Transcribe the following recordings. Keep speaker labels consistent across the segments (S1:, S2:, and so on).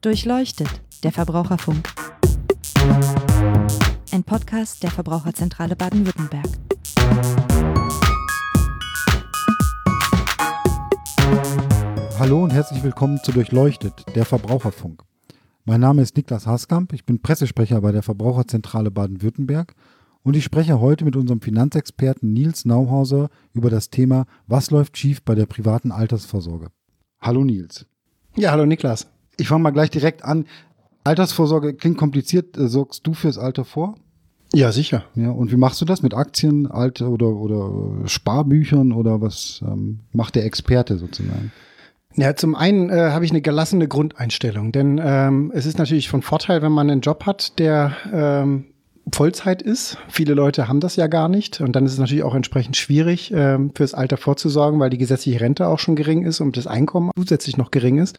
S1: Durchleuchtet, der Verbraucherfunk. Ein Podcast der Verbraucherzentrale Baden-Württemberg.
S2: Hallo und herzlich willkommen zu Durchleuchtet, der Verbraucherfunk. Mein Name ist Niklas Haskamp, ich bin Pressesprecher bei der Verbraucherzentrale Baden-Württemberg und ich spreche heute mit unserem Finanzexperten Nils Nauhauser über das Thema Was läuft schief bei der privaten Altersvorsorge. Hallo Nils.
S3: Ja, hallo Niklas.
S2: Ich fange mal gleich direkt an. Altersvorsorge klingt kompliziert. Äh, sorgst du fürs Alter vor?
S3: Ja, sicher.
S2: Ja, und wie machst du das mit Aktien, Alter oder, oder Sparbüchern oder was ähm, macht der Experte sozusagen?
S3: Ja, zum einen äh, habe ich eine gelassene Grundeinstellung, denn ähm, es ist natürlich von Vorteil, wenn man einen Job hat, der ähm, Vollzeit ist. Viele Leute haben das ja gar nicht. Und dann ist es natürlich auch entsprechend schwierig, ähm, fürs Alter vorzusorgen, weil die gesetzliche Rente auch schon gering ist und das Einkommen zusätzlich noch gering ist.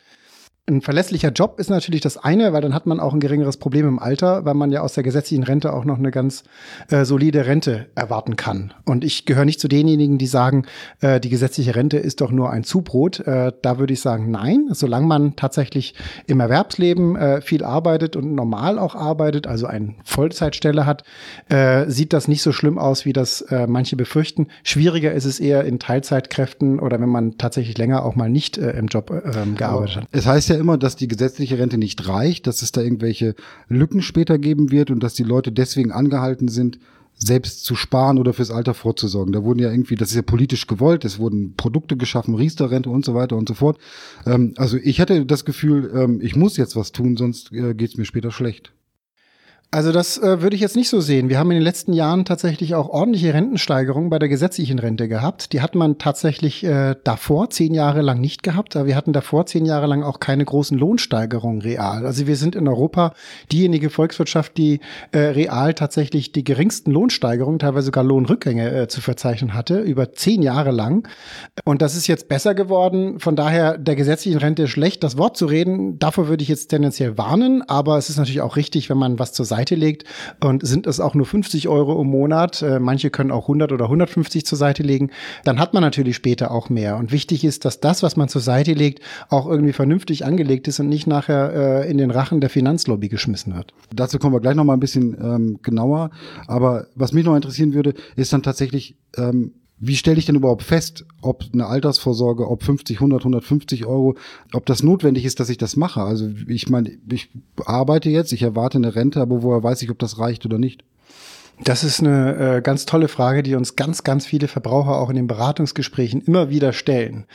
S3: Ein verlässlicher Job ist natürlich das eine, weil dann hat man auch ein geringeres Problem im Alter, weil man ja aus der gesetzlichen Rente auch noch eine ganz äh, solide Rente erwarten kann. Und ich gehöre nicht zu denjenigen, die sagen, äh, die gesetzliche Rente ist doch nur ein Zubrot. Äh, da würde ich sagen, nein. Solange man tatsächlich im Erwerbsleben äh, viel arbeitet und normal auch arbeitet, also eine Vollzeitstelle hat, äh, sieht das nicht so schlimm aus, wie das äh, manche befürchten. Schwieriger ist es eher in Teilzeitkräften oder wenn man tatsächlich länger auch mal nicht äh, im Job äh, gearbeitet hat.
S2: Es heißt ja immer, dass die gesetzliche Rente nicht reicht, dass es da irgendwelche Lücken später geben wird und dass die Leute deswegen angehalten sind, selbst zu sparen oder fürs Alter vorzusorgen. Da wurden ja irgendwie, das ist ja politisch gewollt, es wurden Produkte geschaffen, Riester-Rente und so weiter und so fort. Ähm, also ich hatte das Gefühl, ähm, ich muss jetzt was tun, sonst äh, geht es mir später schlecht.
S3: Also das äh, würde ich jetzt nicht so sehen. Wir haben in den letzten Jahren tatsächlich auch ordentliche Rentensteigerungen bei der gesetzlichen Rente gehabt. Die hat man tatsächlich äh, davor zehn Jahre lang nicht gehabt, aber wir hatten davor zehn Jahre lang auch keine großen Lohnsteigerungen real. Also wir sind in Europa diejenige Volkswirtschaft, die äh, real tatsächlich die geringsten Lohnsteigerungen, teilweise sogar Lohnrückgänge äh, zu verzeichnen hatte, über zehn Jahre lang. Und das ist jetzt besser geworden. Von daher der gesetzlichen Rente schlecht, das Wort zu reden, davor würde ich jetzt tendenziell warnen. Aber es ist natürlich auch richtig, wenn man was zur Seite Seite legt und sind es auch nur 50 Euro im Monat, äh, manche können auch 100 oder 150 zur Seite legen, dann hat man natürlich später auch mehr. Und wichtig ist, dass das, was man zur Seite legt, auch irgendwie vernünftig angelegt ist und nicht nachher äh, in den Rachen der Finanzlobby geschmissen wird.
S2: Dazu kommen wir gleich noch mal ein bisschen ähm, genauer. Aber was mich noch interessieren würde, ist dann tatsächlich, ähm, wie stelle ich denn überhaupt fest, ob eine Altersvorsorge, ob 50, 100, 150 Euro, ob das notwendig ist, dass ich das mache? Also ich meine, ich arbeite jetzt, ich erwarte eine Rente, aber woher weiß ich, ob das reicht oder nicht?
S3: Das ist eine äh, ganz tolle Frage, die uns ganz, ganz viele Verbraucher auch in den Beratungsgesprächen immer wieder stellen.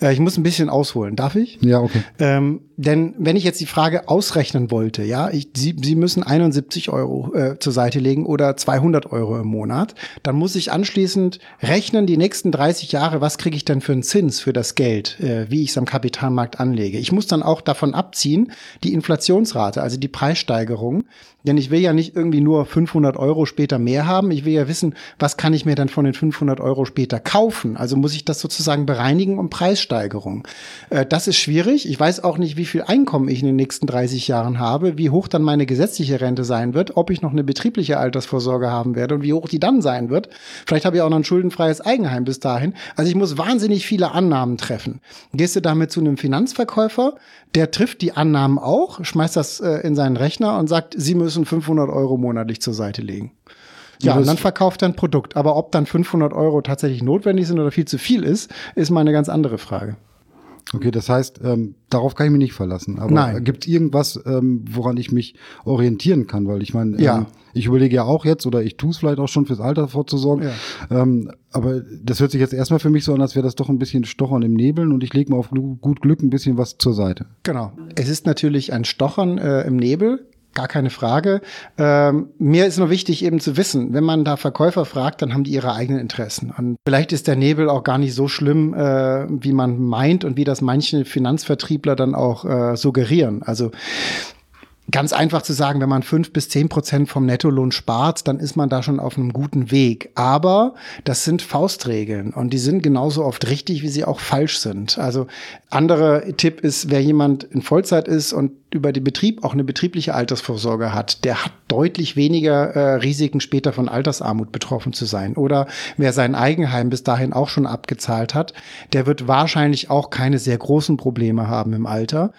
S3: Äh, ich muss ein bisschen ausholen. Darf ich?
S2: Ja, okay.
S3: Ähm, denn wenn ich jetzt die Frage ausrechnen wollte, ja, ich, Sie, Sie müssen 71 Euro äh, zur Seite legen oder 200 Euro im Monat, dann muss ich anschließend rechnen, die nächsten 30 Jahre, was kriege ich denn für einen Zins für das Geld, äh, wie ich es am Kapitalmarkt anlege. Ich muss dann auch davon abziehen, die Inflationsrate, also die Preissteigerung, denn ich will ja nicht irgendwie nur 500 Euro später mehr haben. Ich will ja wissen, was kann ich mir dann von den 500 Euro später kaufen. Also muss ich das sozusagen bereinigen um Preissteigerung. Äh, das ist schwierig. Ich weiß auch nicht, wie viel Einkommen ich in den nächsten 30 Jahren habe, wie hoch dann meine gesetzliche Rente sein wird, ob ich noch eine betriebliche Altersvorsorge haben werde und wie hoch die dann sein wird. Vielleicht habe ich auch noch ein schuldenfreies Eigenheim bis dahin. Also ich muss wahnsinnig viele Annahmen treffen. Gehst du damit zu einem Finanzverkäufer, der trifft die Annahmen auch, schmeißt das äh, in seinen Rechner und sagt, Sie müssen 500 Euro monatlich zur Seite legen. Ja, und dann verkauft er ein Produkt. Aber ob dann 500 Euro tatsächlich notwendig sind oder viel zu viel ist, ist mal eine ganz andere Frage.
S2: Okay, das heißt, ähm, darauf kann ich mich nicht verlassen. Aber gibt es irgendwas, ähm, woran ich mich orientieren kann? Weil ich meine,
S3: ja.
S2: ähm, ich überlege ja auch jetzt oder ich tue es vielleicht auch schon fürs Alter vorzusorgen. Ja. Ähm, aber das hört sich jetzt erstmal für mich so an, als wäre das doch ein bisschen Stochern im Nebeln und ich lege mal auf gut Glück ein bisschen was zur Seite.
S3: Genau. Es ist natürlich ein Stochern äh, im Nebel. Gar keine Frage. Ähm, mir ist nur wichtig eben zu wissen, wenn man da Verkäufer fragt, dann haben die ihre eigenen Interessen. Und vielleicht ist der Nebel auch gar nicht so schlimm, äh, wie man meint und wie das manche Finanzvertriebler dann auch äh, suggerieren. Also ganz einfach zu sagen, wenn man fünf bis zehn Prozent vom Nettolohn spart, dann ist man da schon auf einem guten Weg. Aber das sind Faustregeln und die sind genauso oft richtig, wie sie auch falsch sind. Also andere Tipp ist, wer jemand in Vollzeit ist und über den Betrieb auch eine betriebliche Altersvorsorge hat, der hat deutlich weniger äh, Risiken später von Altersarmut betroffen zu sein. Oder wer sein Eigenheim bis dahin auch schon abgezahlt hat, der wird wahrscheinlich auch keine sehr großen Probleme haben im Alter.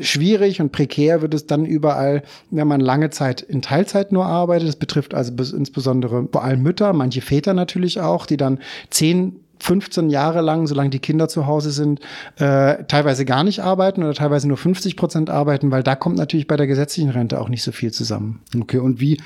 S3: Schwierig und prekär wird es dann überall, wenn man lange Zeit in Teilzeit nur arbeitet. Das betrifft also insbesondere vor allem Mütter, manche Väter natürlich auch, die dann zehn 15 Jahre lang, solange die Kinder zu Hause sind, äh, teilweise gar nicht arbeiten oder teilweise nur 50 Prozent arbeiten, weil da kommt natürlich bei der gesetzlichen Rente auch nicht so viel zusammen.
S2: Okay, und wie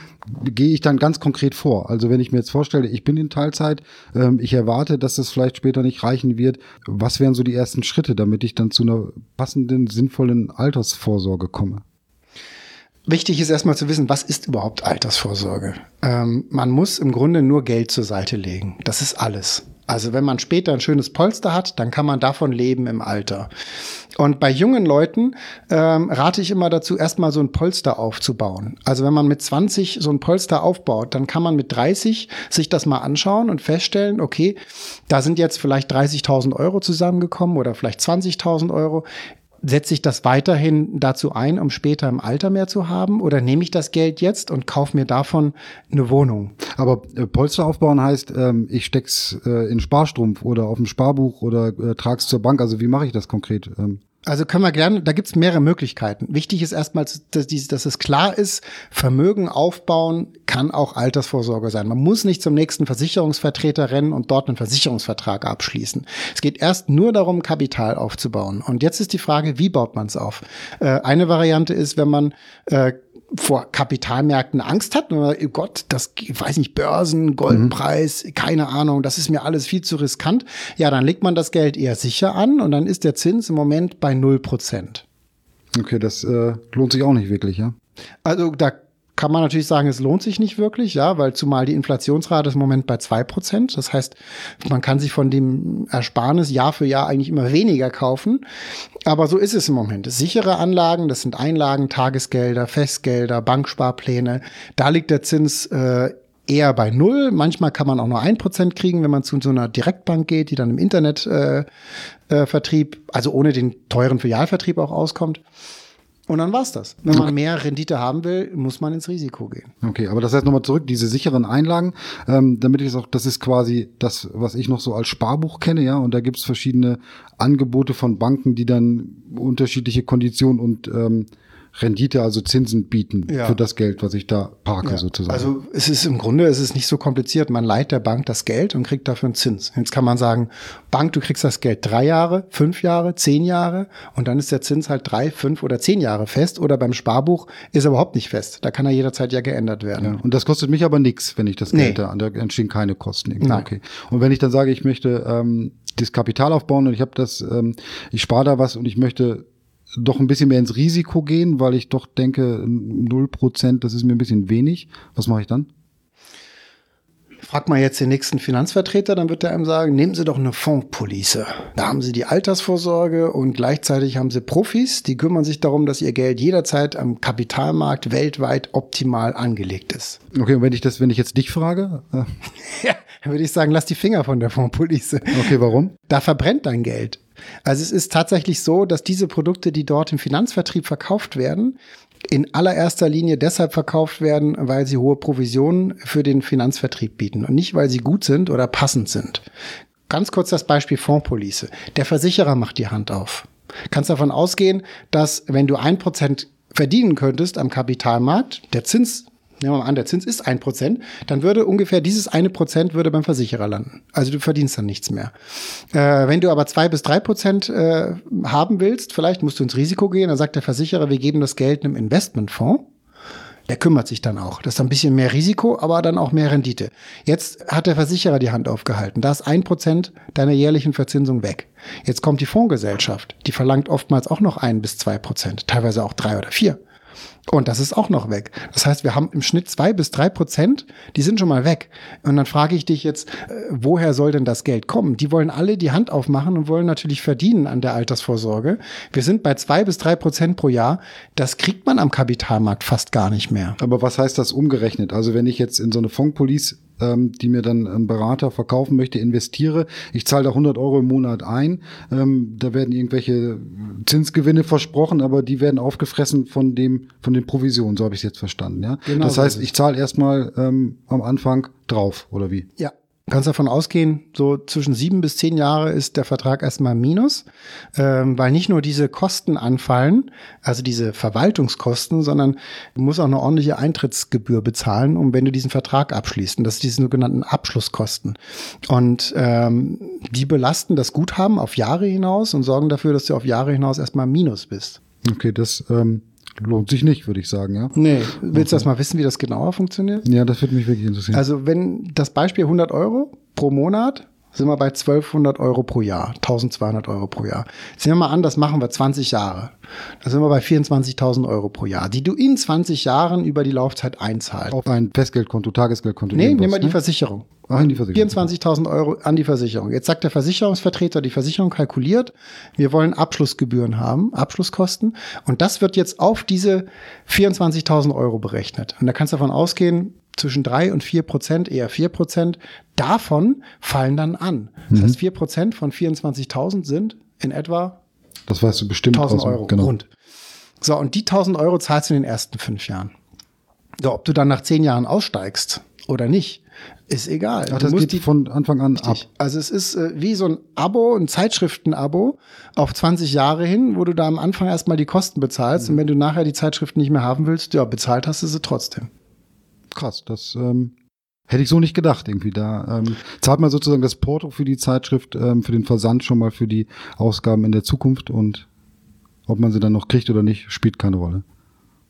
S2: gehe ich dann ganz konkret vor? Also wenn ich mir jetzt vorstelle, ich bin in Teilzeit, ähm, ich erwarte, dass das vielleicht später nicht reichen wird. Was wären so die ersten Schritte, damit ich dann zu einer passenden, sinnvollen Altersvorsorge komme?
S3: Wichtig ist erstmal zu wissen, was ist überhaupt Altersvorsorge? Ähm, man muss im Grunde nur Geld zur Seite legen. Das ist alles. Also wenn man später ein schönes Polster hat, dann kann man davon leben im Alter. Und bei jungen Leuten ähm, rate ich immer dazu, erstmal so ein Polster aufzubauen. Also wenn man mit 20 so ein Polster aufbaut, dann kann man mit 30 sich das mal anschauen und feststellen, okay, da sind jetzt vielleicht 30.000 Euro zusammengekommen oder vielleicht 20.000 Euro setze ich das weiterhin dazu ein, um später im Alter mehr zu haben? Oder nehme ich das Geld jetzt und kaufe mir davon eine Wohnung?
S2: Aber äh, Polster aufbauen heißt, ähm, ich steck's äh, in Sparstrumpf oder auf dem Sparbuch oder äh, trag's zur Bank. Also wie mache ich das konkret? Ähm?
S3: Also können wir gerne, da gibt's mehrere Möglichkeiten. Wichtig ist erstmal, dass, dass es klar ist, Vermögen aufbauen kann auch Altersvorsorge sein. Man muss nicht zum nächsten Versicherungsvertreter rennen und dort einen Versicherungsvertrag abschließen. Es geht erst nur darum, Kapital aufzubauen. Und jetzt ist die Frage, wie baut man es auf? Äh, eine Variante ist, wenn man äh, vor Kapitalmärkten Angst hat. Oh Gott, das weiß nicht, Börsen, Goldpreis, mhm. keine Ahnung, das ist mir alles viel zu riskant. Ja, dann legt man das Geld eher sicher an und dann ist der Zins im Moment bei null Prozent.
S2: Okay, das äh, lohnt sich auch nicht wirklich, ja?
S3: Also da kann man natürlich sagen, es lohnt sich nicht wirklich, ja, weil zumal die Inflationsrate ist im Moment bei zwei Prozent. Das heißt, man kann sich von dem Ersparnis Jahr für Jahr eigentlich immer weniger kaufen. Aber so ist es im Moment. Sichere Anlagen, das sind Einlagen, Tagesgelder, Festgelder, Banksparpläne. Da liegt der Zins äh, eher bei null. Manchmal kann man auch nur ein Prozent kriegen, wenn man zu so einer Direktbank geht, die dann im Internetvertrieb, äh, äh, also ohne den teuren Filialvertrieb auch auskommt. Und dann war's das. Wenn man mehr Rendite haben will, muss man ins Risiko gehen.
S2: Okay, aber das heißt nochmal zurück, diese sicheren Einlagen, ähm, damit ich es auch, das ist quasi das, was ich noch so als Sparbuch kenne, ja, und da gibt's verschiedene Angebote von Banken, die dann unterschiedliche Konditionen und ähm, Rendite, also Zinsen bieten ja. für das Geld, was ich da parke ja. sozusagen.
S3: Also es ist im Grunde, es ist nicht so kompliziert. Man leiht der Bank das Geld und kriegt dafür einen Zins. Jetzt kann man sagen, Bank, du kriegst das Geld drei Jahre, fünf Jahre, zehn Jahre und dann ist der Zins halt drei, fünf oder zehn Jahre fest oder beim Sparbuch ist er überhaupt nicht fest. Da kann er jederzeit ja geändert werden. Ja.
S2: Und das kostet mich aber nichts, wenn ich das Geld nee. da, da entstehen keine Kosten. Nein. Okay. Und wenn ich dann sage, ich möchte ähm, das Kapital aufbauen und ich habe das, ähm, ich spare da was und ich möchte doch ein bisschen mehr ins Risiko gehen, weil ich doch denke, 0%, das ist mir ein bisschen wenig. Was mache ich dann?
S3: Frag mal jetzt den nächsten Finanzvertreter, dann wird er einem sagen, nehmen Sie doch eine Fondspolice. Da haben Sie die Altersvorsorge und gleichzeitig haben Sie Profis, die kümmern sich darum, dass Ihr Geld jederzeit am Kapitalmarkt weltweit optimal angelegt ist.
S2: Okay, und wenn ich das, wenn ich jetzt dich frage?
S3: Äh. ja, dann würde ich sagen, lass die Finger von der Fondspolice.
S2: Okay, warum?
S3: Da verbrennt dein Geld. Also es ist tatsächlich so, dass diese Produkte, die dort im Finanzvertrieb verkauft werden, in allererster Linie deshalb verkauft werden, weil sie hohe Provisionen für den Finanzvertrieb bieten und nicht, weil sie gut sind oder passend sind. Ganz kurz das Beispiel Fondspolice. Der Versicherer macht die Hand auf. Kannst davon ausgehen, dass wenn du ein Prozent verdienen könntest am Kapitalmarkt, der Zins nehmen wir mal an, der Zins ist ein Prozent, dann würde ungefähr dieses eine Prozent würde beim Versicherer landen. Also du verdienst dann nichts mehr. Äh, wenn du aber zwei bis drei Prozent äh, haben willst, vielleicht musst du ins Risiko gehen, dann sagt der Versicherer, wir geben das Geld einem Investmentfonds. Der kümmert sich dann auch. Das ist ein bisschen mehr Risiko, aber dann auch mehr Rendite. Jetzt hat der Versicherer die Hand aufgehalten. Da ist ein Prozent deiner jährlichen Verzinsung weg. Jetzt kommt die Fondsgesellschaft. Die verlangt oftmals auch noch ein bis zwei Prozent, teilweise auch drei oder vier. Und das ist auch noch weg. Das heißt, wir haben im Schnitt zwei bis drei Prozent, die sind schon mal weg. Und dann frage ich dich jetzt, äh, woher soll denn das Geld kommen? Die wollen alle die Hand aufmachen und wollen natürlich verdienen an der Altersvorsorge. Wir sind bei zwei bis drei Prozent pro Jahr. Das kriegt man am Kapitalmarkt fast gar nicht mehr.
S2: Aber was heißt das umgerechnet? Also wenn ich jetzt in so eine Fondspolice ähm, die mir dann ein Berater verkaufen möchte, investiere. Ich zahle da 100 Euro im Monat ein. Ähm, da werden irgendwelche Zinsgewinne versprochen, aber die werden aufgefressen von dem von den Provisionen. So habe ich es jetzt verstanden. Ja,
S3: Genau
S2: das heißt, ich zahle erstmal ähm, am Anfang drauf oder wie?
S3: Ja. Kannst davon ausgehen, so zwischen sieben bis zehn Jahre ist der Vertrag erstmal Minus, ähm, weil nicht nur diese Kosten anfallen, also diese Verwaltungskosten, sondern du musst auch eine ordentliche Eintrittsgebühr bezahlen, um wenn du diesen Vertrag abschließt. Und das sind die sogenannten Abschlusskosten. Und ähm, die belasten das Guthaben auf Jahre hinaus und sorgen dafür, dass du auf Jahre hinaus erstmal Minus bist.
S2: Okay, das ähm, lohnt sich nicht, würde ich sagen. Ja.
S3: Nee, willst du das mal wissen, wie das genauer funktioniert?
S2: Ja, das würde mich wirklich interessieren.
S3: Also wenn das Beispiel 100 Euro pro Monat, sind wir bei 1200 Euro pro Jahr, 1200 Euro pro Jahr. Jetzt nehmen wir mal an, das machen wir 20 Jahre. Da sind wir bei 24.000 Euro pro Jahr, die du in 20 Jahren über die Laufzeit einzahlst.
S2: auf ein Festgeldkonto, Tagesgeldkonto.
S3: Nee, nehmen wir die
S2: ne?
S3: Versicherung.
S2: In die Versicherung.
S3: 24.000 Euro an die Versicherung. Jetzt sagt der Versicherungsvertreter, die Versicherung kalkuliert, wir wollen Abschlussgebühren haben, Abschlusskosten. Und das wird jetzt auf diese 24.000 Euro berechnet. Und da kannst du davon ausgehen, zwischen drei und vier Prozent, eher vier Prozent, davon fallen dann an. Das heißt, vier Prozent von 24.000 sind in etwa
S2: Das weißt du bestimmt
S3: 1000
S2: aus dem-
S3: Euro
S2: Genau.
S3: rund. So, und die 1000 Euro zahlst du in den ersten fünf Jahren. So, ob du dann nach zehn Jahren aussteigst oder nicht, ist egal.
S2: Ach, das geht von Anfang an ab.
S3: Richtig. Also es ist äh, wie so ein Abo, ein Zeitschriften-Abo auf 20 Jahre hin, wo du da am Anfang erstmal die Kosten bezahlst und wenn du nachher die Zeitschriften nicht mehr haben willst, ja, bezahlt hast du sie trotzdem.
S2: Krass, das ähm, hätte ich so nicht gedacht irgendwie. Da ähm, zahlt man sozusagen das Porto für die Zeitschrift, ähm, für den Versand schon mal für die Ausgaben in der Zukunft und ob man sie dann noch kriegt oder nicht, spielt keine Rolle.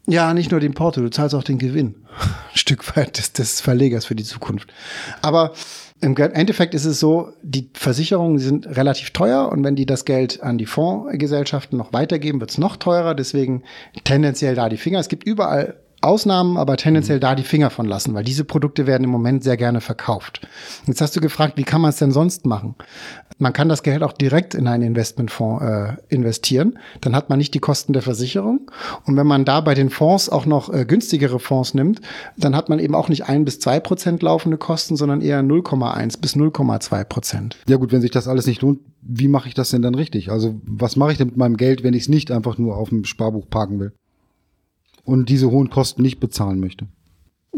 S3: Ja, nicht nur den Porto, du zahlst auch den Gewinn. Ein Stück weit des, des Verlegers für die Zukunft. Aber im Endeffekt ist es so, die Versicherungen sind relativ teuer und wenn die das Geld an die Fondsgesellschaften noch weitergeben, wird es noch teurer. Deswegen tendenziell da die Finger. Es gibt überall Ausnahmen, aber tendenziell da die Finger von lassen, weil diese Produkte werden im Moment sehr gerne verkauft. Jetzt hast du gefragt, wie kann man es denn sonst machen? Man kann das Geld auch direkt in einen Investmentfonds äh, investieren. Dann hat man nicht die Kosten der Versicherung. Und wenn man da bei den Fonds auch noch äh, günstigere Fonds nimmt, dann hat man eben auch nicht ein bis zwei Prozent laufende Kosten, sondern eher 0,1 bis 0,2 Prozent.
S2: Ja gut, wenn sich das alles nicht lohnt, wie mache ich das denn dann richtig? Also was mache ich denn mit meinem Geld, wenn ich es nicht einfach nur auf dem Sparbuch parken will und diese hohen Kosten nicht bezahlen möchte?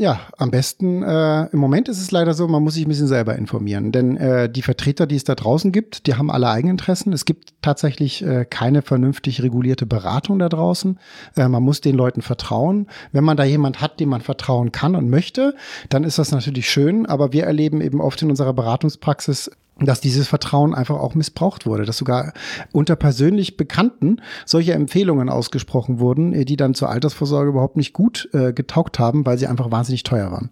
S3: Ja, am besten, äh, im Moment ist es leider so, man muss sich ein bisschen selber informieren. Denn äh, die Vertreter, die es da draußen gibt, die haben alle Eigeninteressen. Es gibt tatsächlich äh, keine vernünftig regulierte Beratung da draußen. Äh, man muss den Leuten vertrauen. Wenn man da jemand hat, dem man vertrauen kann und möchte, dann ist das natürlich schön. Aber wir erleben eben oft in unserer Beratungspraxis, dass dieses Vertrauen einfach auch missbraucht wurde, dass sogar unter persönlich Bekannten solche Empfehlungen ausgesprochen wurden, äh, die dann zur Altersvorsorge überhaupt nicht gut äh, getaugt haben, weil sie einfach wahnsinnig teuer waren.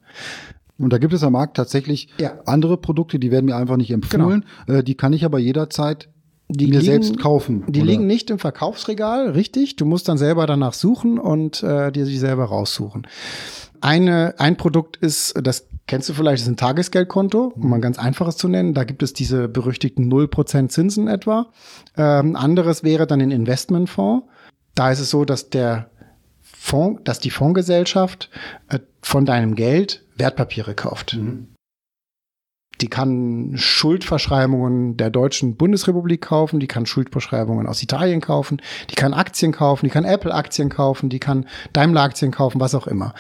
S2: Und da gibt es am Markt tatsächlich
S3: Ja. Genau.
S2: andere Produkte, die werden mir einfach nicht empfohlen. Äh, die kann ich aber jederzeit
S3: Die
S2: mir
S3: liegen-
S2: selbst kaufen.
S3: Die
S2: oder?
S3: liegen nicht im Verkaufsregal, richtig. Du musst dann selber danach suchen und äh, dir sie selber raussuchen. Eine, ein Produkt ist, das kennst du vielleicht, ist ein Tagesgeldkonto, um mal ganz einfaches zu nennen. Da gibt es diese berüchtigten 0% Zinsen etwa. Ähm, anderes wäre dann ein Investmentfonds. Da ist es so, dass der Fonds, dass die Fondsgesellschaft äh, von deinem Geld Wertpapiere kauft. Die kann Schuldverschreibungen der deutschen Bundesrepublik kaufen, die kann Schuldverschreibungen aus Italien kaufen, die kann Aktien kaufen, die kann Apple-Aktien kaufen, die kann Daimler-Aktien kaufen, was auch immer.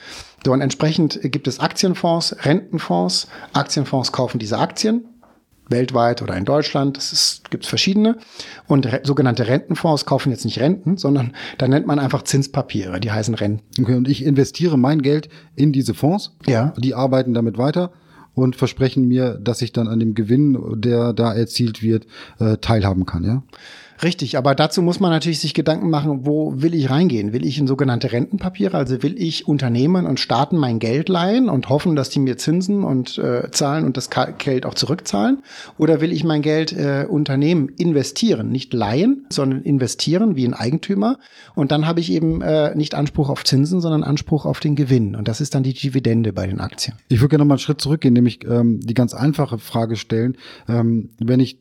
S3: So, und entsprechend gibt es Aktienfonds, Rentenfonds. Aktienfonds kaufen diese Aktien, weltweit oder in Deutschland, das gibt es verschiedene. Und re sogenannte Rentenfonds kaufen jetzt nicht Renten, sondern da nennt man einfach Zinspapiere, die heißen Renten.
S2: Okay, und ich investiere mein Geld in diese Fonds.
S3: Ja.
S2: Die arbeiten damit weiter und versprechen mir, dass ich dann an dem Gewinn, der da erzielt wird, äh, teilhaben kann, ja?
S3: Richtig, aber dazu muss man natürlich sich Gedanken machen, wo will ich reingehen? Will ich in sogenannte Rentenpapiere, also will ich Unternehmen und Staaten mein Geld leihen und hoffen, dass die mir Zinsen und äh, zahlen und das Geld auch zurückzahlen? Oder will ich mein Geld äh, Unternehmen investieren, nicht leihen, sondern investieren wie ein Eigentümer? Und dann habe ich eben äh, nicht Anspruch auf Zinsen, sondern Anspruch auf den Gewinn. Und das ist dann die Dividende bei den Aktien.
S2: Ich würde gerne mal einen Schritt zurückgehen, nämlich ähm, die ganz einfache Frage stellen. Ähm, wenn ich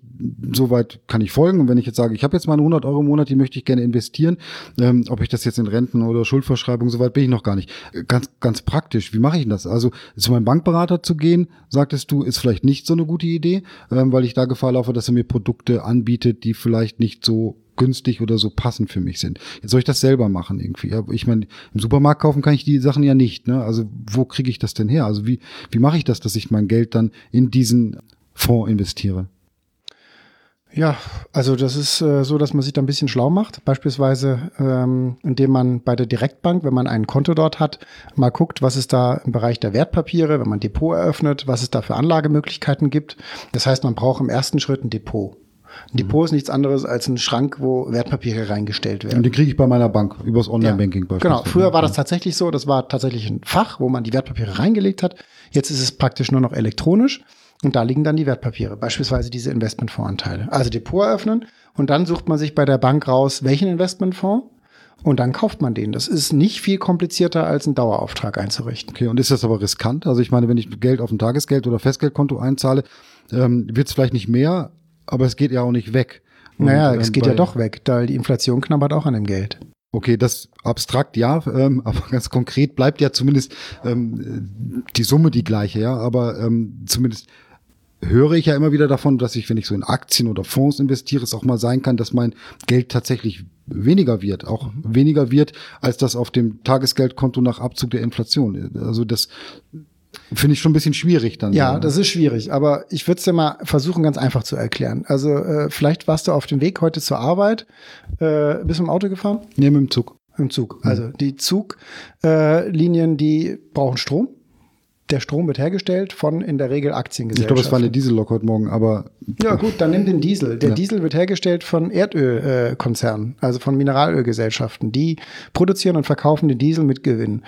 S2: soweit kann ich folgen und wenn ich jetzt sage, ich habe jetzt meine 100 Euro im Monat, die möchte ich gerne investieren. Ähm, ob ich das jetzt in Renten oder Schuldverschreibung, soweit bin ich noch gar nicht. Ganz, ganz praktisch. Wie mache ich denn das? Also zu meinem Bankberater zu gehen, sagtest du, ist vielleicht nicht so eine gute Idee, ähm, weil ich da Gefahr laufe, dass er mir Produkte anbietet, die vielleicht nicht so günstig oder so passend für mich sind. Jetzt soll ich das selber machen irgendwie. Ich meine, im Supermarkt kaufen kann ich die Sachen ja nicht. Ne? Also wo kriege ich das denn her? Also wie, wie mache ich das, dass ich mein Geld dann in diesen Fonds investiere?
S3: Ja, also das ist äh, so, dass man sich da ein bisschen schlau macht. Beispielsweise, ähm, indem man bei der Direktbank, wenn man ein Konto dort hat, mal guckt, was es da im Bereich der Wertpapiere, wenn man ein Depot eröffnet, was es da für Anlagemöglichkeiten gibt. Das heißt, man braucht im ersten Schritt ein Depot. Ein Depot ist nichts anderes als ein Schrank, wo Wertpapiere reingestellt werden.
S2: Und den kriege ich bei meiner Bank übers Online-Banking
S3: ja, Genau, früher war das tatsächlich so, das war tatsächlich ein Fach, wo man die Wertpapiere reingelegt hat. Jetzt ist es praktisch nur noch elektronisch und da liegen dann die Wertpapiere, beispielsweise diese Investmentfondsanteile. Also Depot eröffnen und dann sucht man sich bei der Bank raus, welchen Investmentfonds und dann kauft man den. Das ist nicht viel komplizierter, als einen Dauerauftrag einzurichten.
S2: Okay, und ist das aber riskant? Also ich meine, wenn ich Geld auf ein Tagesgeld- oder Festgeldkonto einzahle, ähm, wird es vielleicht nicht mehr, aber es geht ja auch nicht weg.
S3: Und, naja, es ähm, geht ja doch weg, da die Inflation knabbert auch an dem Geld.
S2: Okay, das abstrakt ja, ähm, aber ganz konkret bleibt ja zumindest ähm, die Summe die gleiche, ja, aber ähm, zumindest höre ich ja immer wieder davon, dass ich, wenn ich so in Aktien oder Fonds investiere, es auch mal sein kann, dass mein Geld tatsächlich weniger wird, auch mhm. weniger wird, als das auf dem Tagesgeldkonto nach Abzug der Inflation. Also das Finde ich schon ein bisschen schwierig dann.
S3: Ja, das ist schwierig, aber ich würde es dir mal versuchen, ganz einfach zu erklären. Also äh, vielleicht warst du auf dem Weg heute zur Arbeit. Äh, bist du im Auto gefahren?
S2: Nee, mit dem Zug.
S3: Im Zug. Mhm. Also die Zuglinien, äh, die brauchen Strom der Strom wird hergestellt von in der Regel Aktiengesellschaften.
S2: Ich glaube, es war eine Diesellok heute Morgen, aber.
S3: Ja, gut, dann nimm den Diesel. Der ja. Diesel wird hergestellt von Erdölkonzernen, also von Mineralölgesellschaften. Die produzieren und verkaufen den Diesel mit Gewinn.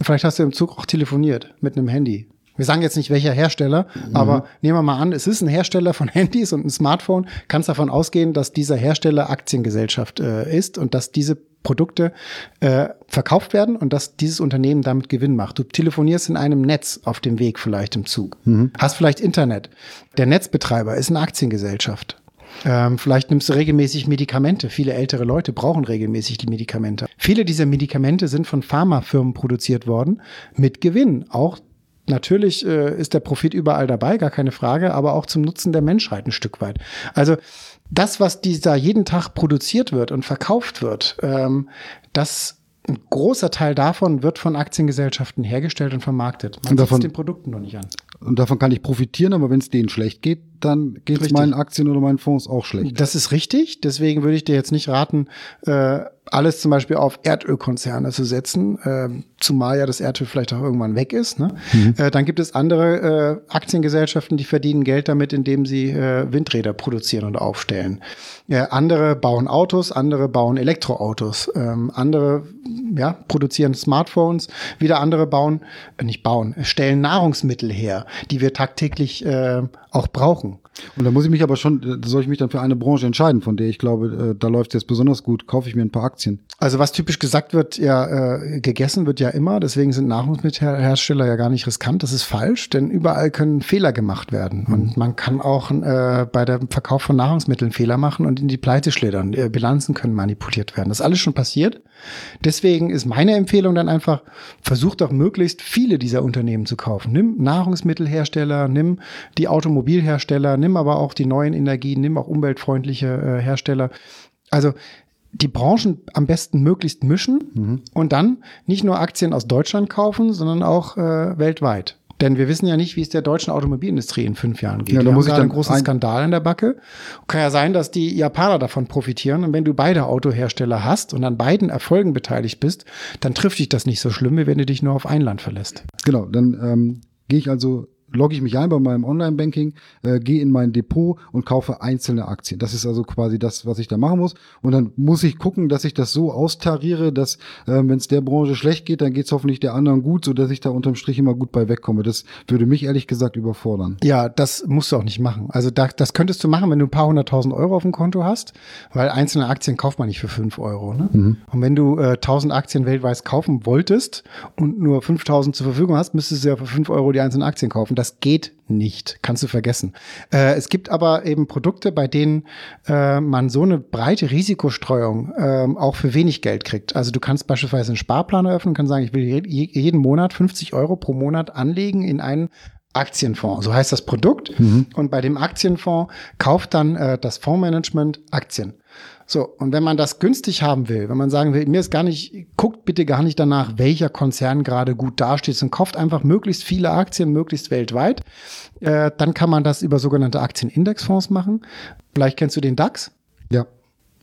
S3: Vielleicht hast du im Zug auch telefoniert mit einem Handy. Wir sagen jetzt nicht welcher Hersteller, mhm. aber nehmen wir mal an, es ist ein Hersteller von Handys und ein Smartphone. Kannst davon ausgehen, dass dieser Hersteller Aktiengesellschaft äh, ist und dass diese Produkte äh, verkauft werden und dass dieses Unternehmen damit Gewinn macht. Du telefonierst in einem Netz auf dem Weg vielleicht im Zug, mhm. hast vielleicht Internet. Der Netzbetreiber ist eine Aktiengesellschaft. Ähm, vielleicht nimmst du regelmäßig Medikamente. Viele ältere Leute brauchen regelmäßig die Medikamente. Viele dieser Medikamente sind von Pharmafirmen produziert worden mit Gewinn. Auch natürlich äh, ist der Profit überall dabei, gar keine Frage, aber auch zum Nutzen der Menschheit ein Stück weit. Also das, was dieser jeden Tag produziert wird und verkauft wird, ähm, das ein großer Teil davon wird von Aktiengesellschaften hergestellt und vermarktet.
S2: Man und davon, den Produkten noch nicht an. Und davon kann ich profitieren, aber wenn es denen schlecht geht, dann geht es meinen Aktien oder meinen Fonds auch schlecht.
S3: Das ist richtig. Deswegen würde ich dir jetzt nicht raten, äh, alles zum Beispiel auf Erdölkonzerne zu setzen, äh, zumal ja das Erdöl vielleicht auch irgendwann weg ist. Ne? Mhm. Äh, dann gibt es andere äh, Aktiengesellschaften, die verdienen Geld damit, indem sie äh, Windräder produzieren und aufstellen. Äh, andere bauen Autos, andere bauen Elektroautos, ähm, andere ja, produzieren Smartphones, wieder andere bauen, äh, nicht bauen, stellen Nahrungsmittel her, die wir tagtäglich äh, auch brauchen.
S2: Und da muss ich mich aber schon, da soll ich mich dann für eine Branche entscheiden, von der ich glaube, äh, da läuft es jetzt besonders gut. Kaufe ich mir ein paar Aktien.
S3: Also was typisch gesagt wird, ja, äh, gegessen wird ja immer, deswegen sind Nahrungsmittelhersteller ja gar nicht riskant. Das ist falsch, denn überall können Fehler gemacht werden. Mhm. Und man kann auch äh, bei dem Verkauf von Nahrungsmitteln Fehler machen und in die Pleite schlittern. Äh, Bilanzen können manipuliert werden. Das ist alles schon passiert. Deswegen ist meine Empfehlung dann einfach, versuch doch möglichst viele dieser Unternehmen zu kaufen. Nimm Nahrungsmittelhersteller, nimm die Automobilhersteller, nimm aber auch die neuen Energien, nimm auch umweltfreundliche äh, Hersteller. Also die Branchen am besten möglichst mischen mhm. und dann nicht nur Aktien aus Deutschland kaufen, sondern auch äh, weltweit. Denn wir wissen ja nicht, wie es der deutschen Automobilindustrie in fünf Jahren geht. Ja, da muss ich dann einen großen Skandal in der Backe. Kann ja sein, dass die Japaner davon profitieren. Und wenn du beide Autohersteller hast und an beiden Erfolgen beteiligt bist, dann trifft dich das nicht so schlimm, wie wenn du dich nur auf ein Land verlässt.
S2: Genau, dann ähm, gehe ich also logge ich mich ein bei meinem Online-Banking, äh, gehe in mein Depot und kaufe einzelne Aktien. Das ist also quasi das, was ich da machen muss. Und dann muss ich gucken, dass ich das so austariere, dass äh, wenn es der Branche schlecht geht, dann geht es hoffentlich der anderen gut, so dass ich da unterm Strich immer gut bei wegkomme. Das würde mich ehrlich gesagt überfordern.
S3: Ja, das musst du auch nicht machen. Also da, das könntest du machen, wenn du ein paar hunderttausend Euro auf dem Konto hast, weil einzelne Aktien kauft man nicht für fünf Euro. Ne? Mhm. Und wenn du äh, tausend Aktien weltweit kaufen wolltest und nur 5000 zur Verfügung hast, müsstest du ja für fünf Euro die einzelnen Aktien kaufen das geht nicht. Kannst du vergessen. Äh, es gibt aber eben Produkte, bei denen äh, man so eine breite Risikostreuung äh, auch für wenig Geld kriegt. Also du kannst beispielsweise einen Sparplan eröffnen, kannst sagen, ich will je, jeden Monat 50 Euro pro Monat anlegen in einen Aktienfonds. So heißt das Produkt. Mhm. Und bei dem Aktienfonds kauft dann äh, das Fondsmanagement Aktien. So, und wenn man das günstig haben will, wenn man sagen will, mir ist gar nicht, guckt bitte gar nicht danach, welcher Konzern gerade gut dasteht, und kauft einfach möglichst viele Aktien, möglichst weltweit, äh, dann kann man das über sogenannte Aktienindexfonds machen. Vielleicht kennst du den DAX?
S2: Ja.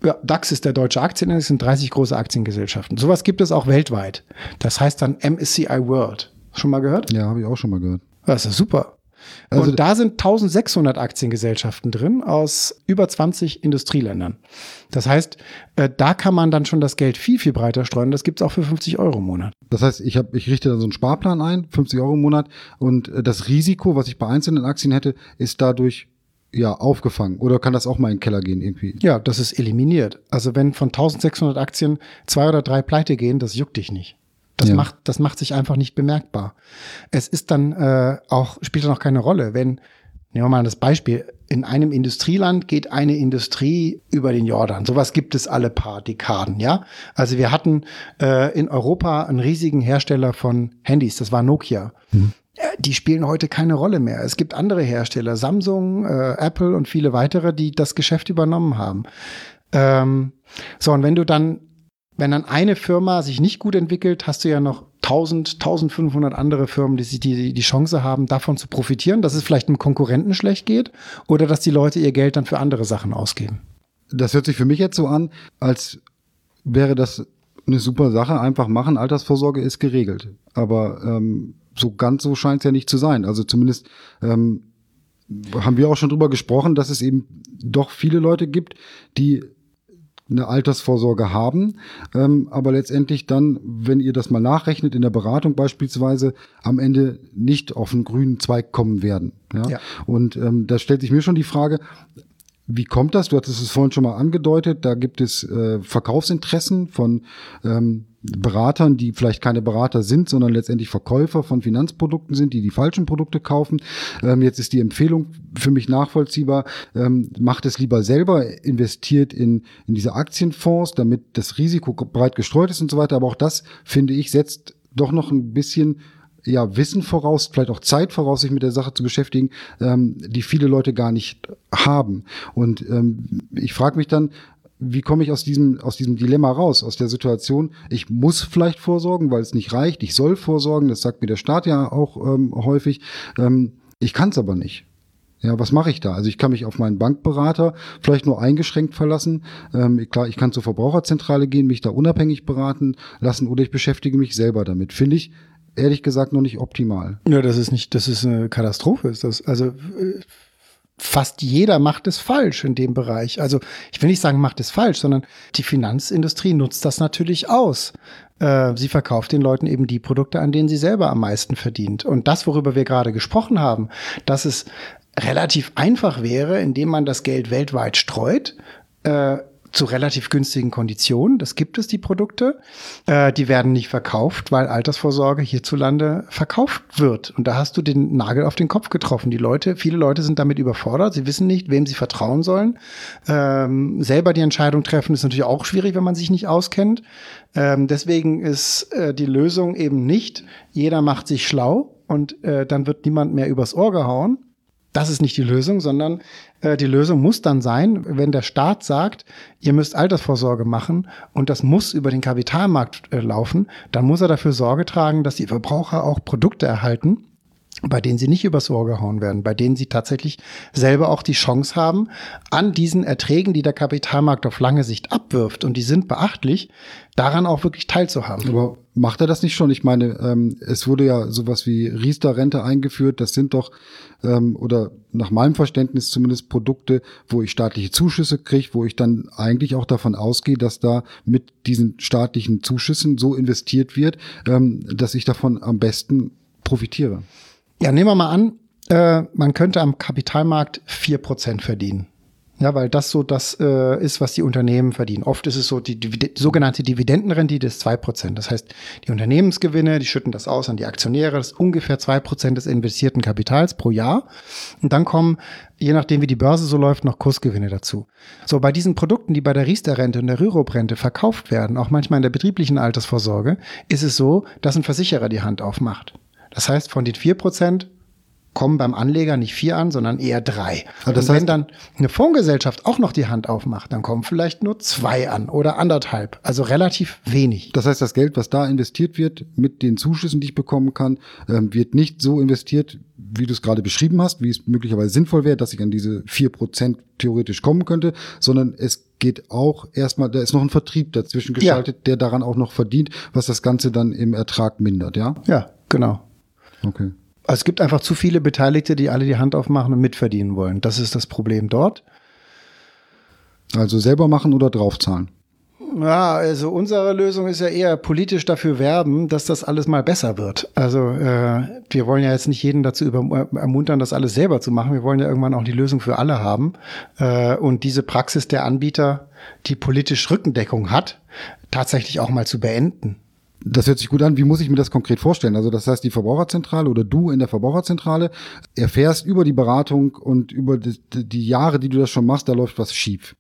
S3: Ja, DAX ist der deutsche Aktienindex, sind 30 große Aktiengesellschaften. Sowas gibt es auch weltweit. Das heißt dann MSCI World. Schon mal gehört?
S2: Ja, habe ich auch schon mal gehört.
S3: Das ist super. Also und da sind 1600 Aktiengesellschaften drin aus über 20 Industrieländern. Das heißt, äh, da kann man dann schon das Geld viel, viel breiter streuen. Das gibt's auch für 50 Euro im Monat.
S2: Das heißt, ich, hab, ich richte dann so einen Sparplan ein, 50 Euro im Monat. Und äh, das Risiko, was ich bei einzelnen Aktien hätte, ist dadurch ja, aufgefangen. Oder kann das auch mal in den Keller gehen irgendwie?
S3: Ja, das ist eliminiert. Also wenn von 1600 Aktien zwei oder drei pleite gehen, das juckt dich nicht. Das, ja. macht, das macht sich einfach nicht bemerkbar. Es ist dann äh, auch, spielt dann auch keine Rolle, wenn, nehmen wir mal das Beispiel, in einem Industrieland geht eine Industrie über den Jordan. Sowas gibt es alle paar Dekaden, ja. Also wir hatten äh, in Europa einen riesigen Hersteller von Handys, das war Nokia. Mhm. Die spielen heute keine Rolle mehr. Es gibt andere Hersteller, Samsung, äh, Apple und viele weitere, die das Geschäft übernommen haben. Ähm, so, und wenn du dann wenn dann eine Firma sich nicht gut entwickelt, hast du ja noch 1000, 1500 andere Firmen, die die, die Chance haben, davon zu profitieren, dass es vielleicht einem Konkurrenten schlecht geht oder dass die Leute ihr Geld dann für andere Sachen ausgeben.
S2: Das hört sich für mich jetzt so an, als wäre das eine super Sache. Einfach machen, Altersvorsorge ist geregelt. Aber ähm, so ganz so scheint es ja nicht zu sein. Also zumindest ähm, haben wir auch schon drüber gesprochen, dass es eben doch viele Leute gibt, die eine Altersvorsorge haben, ähm, aber letztendlich dann, wenn ihr das mal nachrechnet, in der Beratung beispielsweise, am Ende nicht auf einen grünen Zweig kommen werden. Ja? ja. Und ähm, da stellt sich mir schon die Frage, wie kommt das? Du hattest es vorhin schon mal angedeutet. Da gibt es äh, Verkaufsinteressen von ähm, Beratern, die vielleicht keine Berater sind, sondern letztendlich Verkäufer von Finanzprodukten sind, die die falschen Produkte kaufen. Ähm, jetzt ist die Empfehlung für mich nachvollziehbar, ähm, macht es lieber selber, investiert in, in diese Aktienfonds, damit das Risiko breit gestreut ist und so weiter. Aber auch das, finde ich, setzt doch noch ein bisschen ja, Wissen voraus, vielleicht auch Zeit voraus, sich mit der Sache zu beschäftigen, ähm, die viele Leute gar nicht haben. Und ähm, ich frage mich dann, wie komme ich aus diesem, aus diesem Dilemma raus, aus der Situation? Ich muss vielleicht vorsorgen, weil es nicht reicht. Ich soll vorsorgen, das sagt mir der Staat ja auch ähm, häufig. Ähm, ich kann es aber nicht. Ja, was mache ich da? Also ich kann mich auf meinen Bankberater vielleicht nur eingeschränkt verlassen. Ähm, klar, ich kann zur Verbraucherzentrale gehen, mich da unabhängig beraten lassen oder ich beschäftige mich selber damit. Finde ich ehrlich gesagt noch nicht optimal.
S3: Ja, das ist nicht, das ist eine Katastrophe. Ist das also äh, fast jeder macht es falsch in dem Bereich. Also ich will nicht sagen, macht es falsch, sondern die Finanzindustrie nutzt das natürlich aus. Äh, sie verkauft den Leuten eben die Produkte, an denen sie selber am meisten verdient. Und das, worüber wir gerade gesprochen haben, dass es relativ einfach wäre, indem man das Geld weltweit streut, äh, zu relativ günstigen Konditionen. Das gibt es, die Produkte. Äh, die werden nicht verkauft, weil Altersvorsorge hierzulande verkauft wird. Und da hast du den Nagel auf den Kopf getroffen. Die Leute, viele Leute sind damit überfordert. Sie wissen nicht, wem sie vertrauen sollen. Ähm, selber die Entscheidung treffen ist natürlich auch schwierig, wenn man sich nicht auskennt. Ähm, deswegen ist äh, die Lösung eben nicht, jeder macht sich schlau und äh, dann wird niemand mehr übers Ohr gehauen, das ist nicht die Lösung, sondern die Lösung muss dann sein, wenn der Staat sagt, ihr müsst Altersvorsorge machen und das muss über den Kapitalmarkt äh, laufen, dann muss er dafür Sorge tragen, dass die Verbraucher auch Produkte erhalten, bei denen sie nicht übers Ohr gehauen werden, bei denen sie tatsächlich selber auch die Chance haben, an diesen Erträgen, die der Kapitalmarkt auf lange Sicht abwirft, und die sind beachtlich, daran auch wirklich teilzuhaben.
S2: Aber macht er das nicht schon? Ich meine, ähm, es wurde ja sowas wie Riester-Rente eingeführt. Das sind doch, ähm, oder nach meinem Verständnis zumindest Produkte, wo ich staatliche Zuschüsse kriege, wo ich dann eigentlich auch davon ausgehe, dass da mit diesen staatlichen Zuschüssen so investiert wird, ähm, dass ich davon am besten profitiere.
S3: Ja, nehmen wir mal an, äh, man könnte am Kapitalmarkt vier Prozent verdienen. Ja, weil das so das äh, ist, was die Unternehmen verdienen. Oft ist es so, die, die sogenannte Dividendenrendite ist zwei Prozent. Das heißt, die Unternehmensgewinne, die schütten das aus an die Aktionäre, das ist ungefähr zwei Prozent des investierten Kapitals pro Jahr. Und dann kommen, je nachdem wie die Börse so läuft, noch Kursgewinne dazu. So, bei diesen Produkten, die bei der Riester-Rente und der Rürup-Rente verkauft werden, auch manchmal in der betrieblichen Altersvorsorge, ist es so, dass ein Versicherer die Hand aufmacht. Das heißt, von den vier Prozent kommen beim Anleger nicht vier an, sondern eher drei.
S2: Ah, das
S3: und wenn dann eine Fondsgesellschaft auch noch die Hand aufmacht, dann kommen vielleicht nur zwei an oder anderthalb. Also relativ wenig.
S2: Das heißt, das Geld, was da investiert wird, mit den Zuschüssen, die ich bekommen kann, ähm, wird nicht so investiert, wie du es gerade beschrieben hast, wie es möglicherweise sinnvoll wäre, dass ich an diese vier Prozent theoretisch kommen könnte, sondern es geht auch erstmal, da ist noch ein Vertrieb dazwischen geschaltet, der daran auch noch verdient, was das Ganze dann im Ertrag mindert, ja?
S3: Ja, genau.
S2: Okay.
S3: Also es gibt einfach zu viele Beteiligte, die alle die Hand aufmachen und mitverdienen wollen. Das ist das Problem dort.
S2: Also selber machen oder draufzahlen.
S3: Ja, also unsere Lösung ist ja eher politisch dafür werben, dass das alles mal besser wird. Also äh, wir wollen ja jetzt nicht jeden dazu über, ermuntern, das alles selber zu machen. Wir wollen ja irgendwann auch die Lösung für alle haben. Äh, und diese Praxis der Anbieter, die politisch Rückendeckung hat, tatsächlich auch mal zu beenden.
S2: Das hört sich gut an. Wie muss ich mir das konkret vorstellen? Also das heißt, die Verbraucherzentrale oder du in der Verbraucherzentrale erfährst über die Beratung und über die, die Jahre, die du das schon machst, da läuft was schief.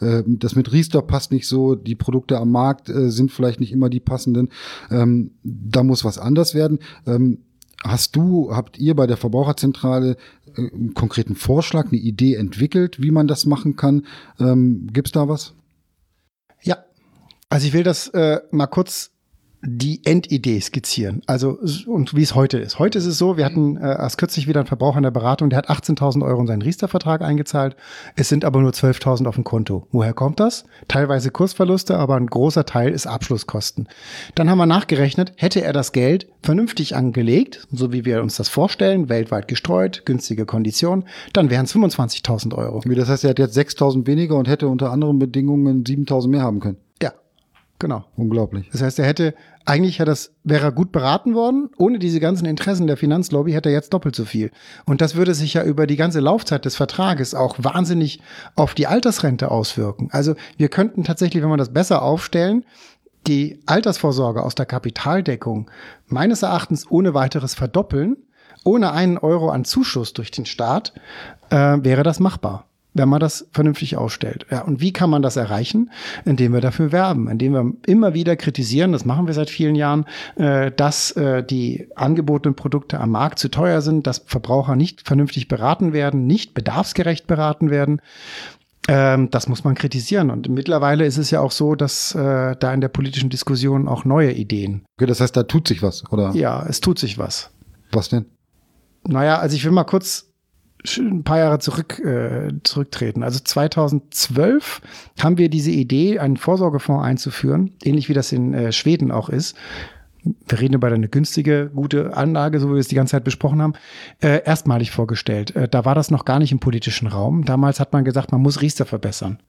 S2: Äh, Das mit Riester passt nicht so, die Produkte am Markt äh, sind vielleicht nicht immer die passenden. Ähm, Da muss was anders werden. Ähm, Hast du, habt ihr bei der Verbraucherzentrale äh, einen konkreten Vorschlag, eine Idee entwickelt, wie man das machen kann? Ähm, Gibt's da was?
S3: Ja, also ich will das äh, mal kurz die Endidee skizzieren. Also und wie es heute ist. Heute ist es so, wir hatten äh, erst kürzlich wieder einen Verbraucher in der Beratung, der hat 18.000 Euro in seinen Riester-Vertrag eingezahlt. Es sind aber nur 12.000 auf dem Konto. Woher kommt das? Teilweise Kursverluste, aber ein großer Teil ist Abschlusskosten. Dann haben wir nachgerechnet, hätte er das Geld vernünftig angelegt, so wie wir uns das vorstellen, weltweit gestreut, günstige Konditionen, dann wären es 25.000 Euro.
S2: Wie Das heißt, er hat jetzt 6.000 weniger und hätte unter anderen Bedingungen 7.000 mehr haben können.
S3: Ja, genau.
S2: Unglaublich.
S3: Das heißt, er hätte, eigentlich hätte das, wäre er gut beraten worden. Ohne diese ganzen Interessen der Finanzlobby hätte er jetzt doppelt so viel. Und das würde sich ja über die ganze Laufzeit des Vertrages auch wahnsinnig auf die Altersrente auswirken. Also wir könnten tatsächlich, wenn wir das besser aufstellen, die Altersvorsorge aus der Kapitaldeckung meines Erachtens ohne weiteres verdoppeln. Ohne einen Euro an Zuschuss durch den Staat äh, wäre das machbar wenn man das vernünftig ausstellt. Ja, und wie kann man das erreichen? Indem wir dafür werben, indem wir immer wieder kritisieren, das machen wir seit vielen Jahren, äh, dass äh, die angebotenen Produkte am Markt zu teuer sind, dass Verbraucher nicht vernünftig beraten werden, nicht bedarfsgerecht beraten werden. Ähm, das muss man kritisieren. Und mittlerweile ist es ja auch so, dass äh, da in der politischen Diskussion auch neue Ideen.
S2: Okay, das heißt, da tut sich was, oder?
S3: Ja, es tut sich was.
S2: Was denn?
S3: Naja, also ich will mal kurz ein paar Jahre zurück, äh, zurücktreten. Also 2012 haben wir diese Idee, einen Vorsorgefonds einzuführen, ähnlich wie das in äh, Schweden auch ist. Wir reden über eine günstige, gute Anlage, so wie wir es die ganze Zeit besprochen haben, äh, erstmalig vorgestellt. Äh, da war das noch gar nicht im politischen Raum. Damals hat man gesagt, man muss Riester verbessern.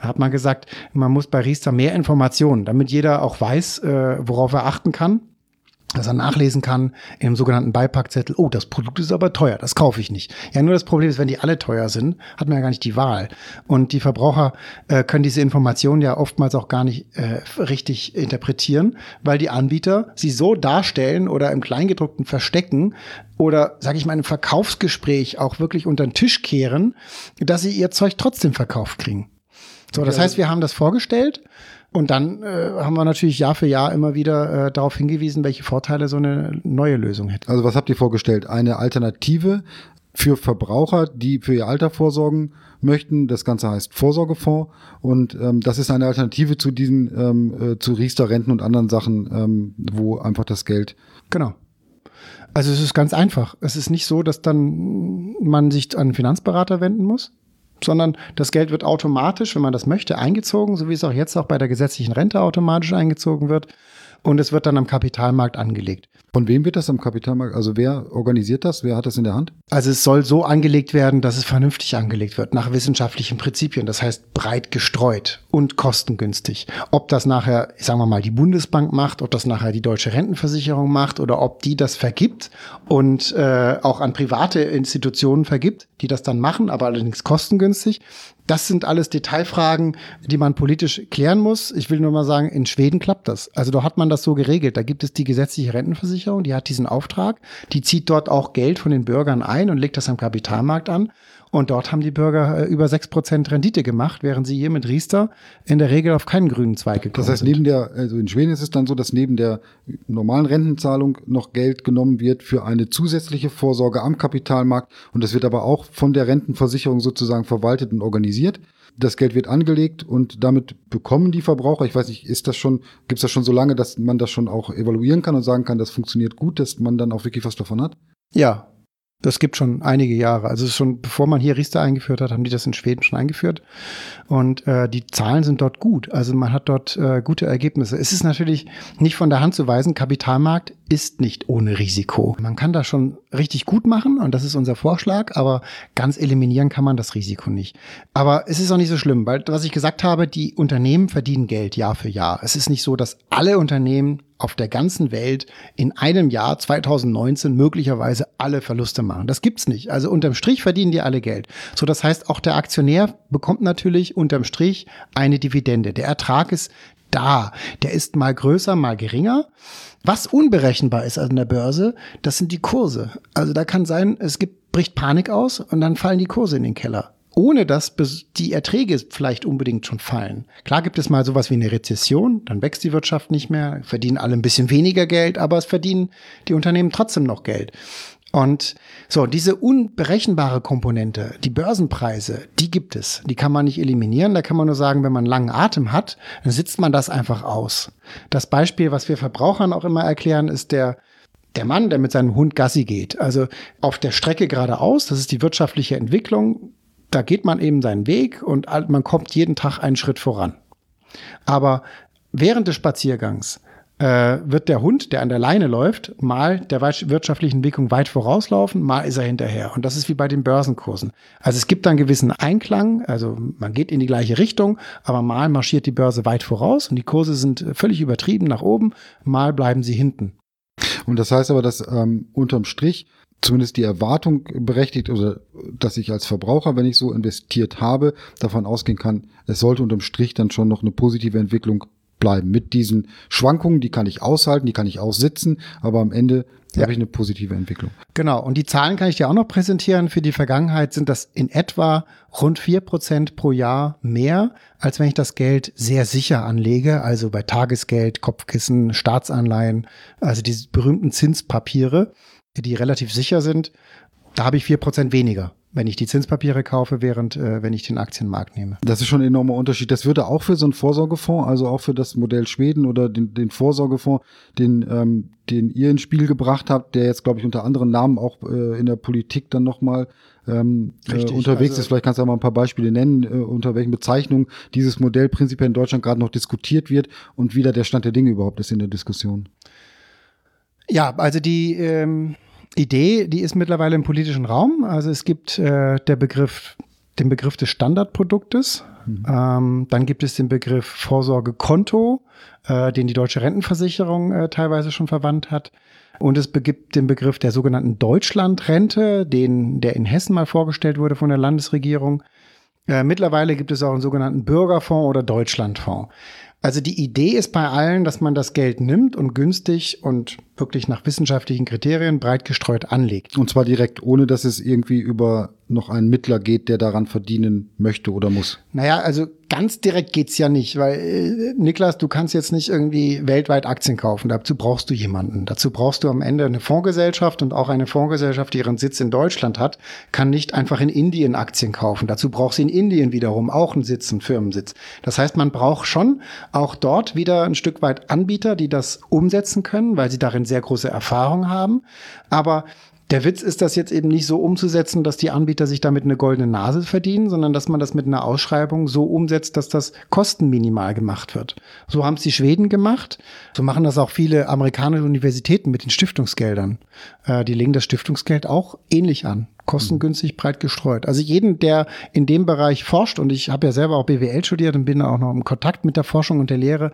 S3: Da hat man gesagt, man muss bei Riester mehr Informationen, damit jeder auch weiß, äh, worauf er achten kann dass er nachlesen kann im sogenannten Beipackzettel, oh, das Produkt ist aber teuer, das kaufe ich nicht. Ja, nur das Problem ist, wenn die alle teuer sind, hat man ja gar nicht die Wahl. Und die Verbraucher äh, können diese Informationen ja oftmals auch gar nicht äh, richtig interpretieren, weil die Anbieter sie so darstellen oder im Kleingedruckten verstecken oder, sage ich mal, im Verkaufsgespräch auch wirklich unter den Tisch kehren, dass sie ihr Zeug trotzdem verkauft kriegen. So, das heißt, wir haben das vorgestellt und dann äh, haben wir natürlich Jahr für Jahr immer wieder äh, darauf hingewiesen, welche Vorteile so eine neue Lösung hätte.
S2: Also was habt ihr vorgestellt? Eine Alternative für Verbraucher, die für ihr Alter vorsorgen möchten. Das Ganze heißt Vorsorgefonds und ähm, das ist eine Alternative zu diesen ähm, äh, zu Riester-Renten und anderen Sachen, ähm, wo einfach das Geld
S3: Genau. Also es ist ganz einfach. Es ist nicht so, dass dann man sich an einen Finanzberater wenden muss, sondern das Geld wird automatisch, wenn man das möchte, eingezogen, so wie es auch jetzt auch bei der gesetzlichen Rente automatisch eingezogen wird. Und es wird dann am Kapitalmarkt angelegt.
S2: Von wem wird das am Kapitalmarkt? Also wer organisiert das? Wer hat das in der Hand?
S3: Also es soll so angelegt werden, dass es vernünftig angelegt wird, nach wissenschaftlichen Prinzipien, das heißt breit gestreut und kostengünstig. Ob das nachher, sagen wir mal, die Bundesbank macht, ob das nachher die deutsche Rentenversicherung macht oder ob die das vergibt und äh, auch an private Institutionen vergibt, die das dann machen, aber allerdings kostengünstig. Das sind alles Detailfragen, die man politisch klären muss. Ich will nur mal sagen, in Schweden klappt das. Also da hat man das so geregelt. Da gibt es die gesetzliche Rentenversicherung, die hat diesen Auftrag, die zieht dort auch Geld von den Bürgern ein und legt das am Kapitalmarkt an. Und dort haben die Bürger äh, über sechs Prozent Rendite gemacht, während sie hier mit Riester in der Regel auf keinen grünen Zweig gekommen
S2: Das heißt,
S3: sind.
S2: neben der, also in Schweden ist es dann so, dass neben der normalen Rentenzahlung noch Geld genommen wird für eine zusätzliche Vorsorge am Kapitalmarkt. Und das wird aber auch von der Rentenversicherung sozusagen verwaltet und organisiert. Das Geld wird angelegt und damit bekommen die Verbraucher, ich weiß nicht, ist das schon, gibt es das schon so lange, dass man das schon auch evaluieren kann und sagen kann, das funktioniert gut, dass man dann auch wirklich was davon hat?
S3: Ja, das gibt schon einige Jahre. Also schon bevor man hier Riester eingeführt hat, haben die das in Schweden schon eingeführt. Und äh, die Zahlen sind dort gut. Also man hat dort äh, gute Ergebnisse. Es ist natürlich nicht von der Hand zu weisen, Kapitalmarkt ist nicht ohne Risiko. Man kann das schon richtig gut machen und das ist unser Vorschlag, aber ganz eliminieren kann man das Risiko nicht. Aber es ist auch nicht so schlimm, weil was ich gesagt habe, die Unternehmen verdienen Geld Jahr für Jahr. Es ist nicht so, dass alle Unternehmen auf der ganzen Welt in einem Jahr 2019 möglicherweise alle Verluste machen. Das gibt's nicht. Also unterm Strich verdienen die alle Geld. So, das heißt, auch der Aktionär bekommt natürlich unterm Strich eine Dividende. Der Ertrag ist da. Der ist mal größer, mal geringer. Was unberechenbar ist an der Börse, das sind die Kurse. Also da kann sein, es gibt, bricht Panik aus und dann fallen die Kurse in den Keller ohne dass die Erträge vielleicht unbedingt schon fallen. Klar gibt es mal sowas wie eine Rezession, dann wächst die Wirtschaft nicht mehr, verdienen alle ein bisschen weniger Geld, aber es verdienen die Unternehmen trotzdem noch Geld. Und so, diese unberechenbare Komponente, die Börsenpreise, die gibt es. Die kann man nicht eliminieren. Da kann man nur sagen, wenn man langen Atem hat, dann sitzt man das einfach aus. Das Beispiel, was wir Verbrauchern auch immer erklären, ist der, der Mann, der mit seinem Hund Gassi geht. Also auf der Strecke geradeaus, das ist die wirtschaftliche Entwicklung. Da geht man eben seinen Weg und man kommt jeden Tag einen Schritt voran. Aber während des Spaziergangs äh, wird der Hund, der an der Leine läuft, mal der wirtschaftlichen Entwicklung weit vorauslaufen, mal ist er hinterher. Und das ist wie bei den Börsenkursen. Also es gibt einen gewissen Einklang, also man geht in die gleiche Richtung, aber mal marschiert die Börse weit voraus und die Kurse sind völlig übertrieben nach oben, mal bleiben sie hinten.
S2: Und das heißt aber, dass ähm, unterm Strich zumindest die Erwartung berechtigt oder dass ich als Verbraucher, wenn ich so investiert habe, davon ausgehen kann, es sollte unterm Strich dann schon noch eine positive Entwicklung bleiben. Mit diesen Schwankungen, die kann ich aushalten, die kann ich aussitzen, aber am Ende ja. habe ich eine positive Entwicklung.
S3: Genau, und die Zahlen kann ich dir auch noch präsentieren. Für die Vergangenheit sind das in etwa rund vier Prozent pro Jahr mehr, als wenn ich das Geld sehr sicher anlege, also bei Tagesgeld, Kopfkissen, Staatsanleihen, also diese berühmten Zinspapiere die relativ sicher sind, da habe ich vier Prozent weniger, wenn ich die Zinspapiere kaufe, während äh, wenn ich den Aktienmarkt nehme.
S2: Das ist schon ein enormer Unterschied. Das würde auch für so einen Vorsorgefonds, also auch für das Modell Schweden oder den, den Vorsorgefonds, den, ähm, den ihr ins Spiel gebracht habt, der jetzt, glaube ich, unter anderen Namen auch äh, in der Politik dann nochmal ähm, äh, unterwegs also, ist. Vielleicht kannst du ja mal ein paar Beispiele nennen, äh, unter welchen Bezeichnungen dieses Modell prinzipiell in Deutschland gerade noch diskutiert wird und wie da der Stand der Dinge überhaupt ist in der Diskussion.
S3: Ja, also die ähm, Idee, die ist mittlerweile im politischen Raum. Also es gibt äh, der Begriff, den Begriff des Standardproduktes. Mhm. Ähm, dann gibt es den Begriff Vorsorgekonto, äh, den die deutsche Rentenversicherung äh, teilweise schon verwandt hat. Und es gibt den Begriff der sogenannten Deutschlandrente, den, der in Hessen mal vorgestellt wurde von der Landesregierung. Äh, mittlerweile gibt es auch einen sogenannten Bürgerfonds oder Deutschlandfonds. Also die Idee ist bei allen, dass man das Geld nimmt und günstig und wirklich nach wissenschaftlichen Kriterien breit gestreut anlegt.
S2: Und zwar direkt, ohne dass es irgendwie über noch einen Mittler geht, der daran verdienen möchte oder muss.
S3: Naja, also ganz direkt geht's ja nicht, weil äh, Niklas, du kannst jetzt nicht irgendwie weltweit Aktien kaufen. Dazu brauchst du jemanden. Dazu brauchst du am Ende eine Fondsgesellschaft und auch eine Fondsgesellschaft, die ihren Sitz in Deutschland hat, kann nicht einfach in Indien Aktien kaufen. Dazu braucht sie in Indien wiederum auch einen Sitz, einen Firmensitz. Das heißt, man braucht schon auch dort wieder ein Stück weit Anbieter, die das umsetzen können, weil sie darin sehr große Erfahrung haben. Aber der Witz ist, das jetzt eben nicht so umzusetzen, dass die Anbieter sich damit eine goldene Nase verdienen, sondern dass man das mit einer Ausschreibung so umsetzt, dass das kostenminimal gemacht wird. So haben es die Schweden gemacht. So machen das auch viele amerikanische Universitäten mit den Stiftungsgeldern. Äh, die legen das Stiftungsgeld auch ähnlich an. Kostengünstig breit gestreut. Also jeden, der in dem Bereich forscht, und ich habe ja selber auch BWL studiert und bin auch noch im Kontakt mit der Forschung und der Lehre,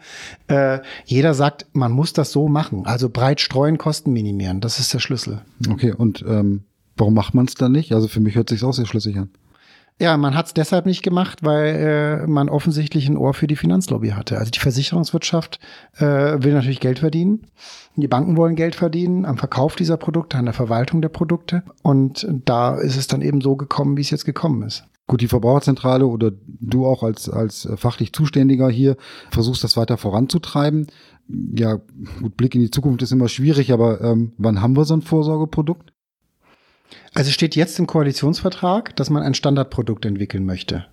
S3: äh, jeder sagt, man muss das so machen. Also breit streuen, Kosten minimieren. Das ist der Schlüssel.
S2: Okay, und ähm, warum macht man es dann nicht? Also für mich hört sich auch sehr schlüssig an.
S3: Ja, man hat es deshalb nicht gemacht, weil äh, man offensichtlich ein Ohr für die Finanzlobby hatte. Also die Versicherungswirtschaft äh, will natürlich Geld verdienen. Die Banken wollen Geld verdienen am Verkauf dieser Produkte, an der Verwaltung der Produkte. Und da ist es dann eben so gekommen, wie es jetzt gekommen ist.
S2: Gut, die Verbraucherzentrale oder du auch als, als fachlich Zuständiger hier versuchst das weiter voranzutreiben. Ja, gut, Blick in die Zukunft ist immer schwierig, aber ähm, wann haben wir so ein Vorsorgeprodukt?
S3: Also steht jetzt im Koalitionsvertrag, dass man ein Standardprodukt entwickeln möchte.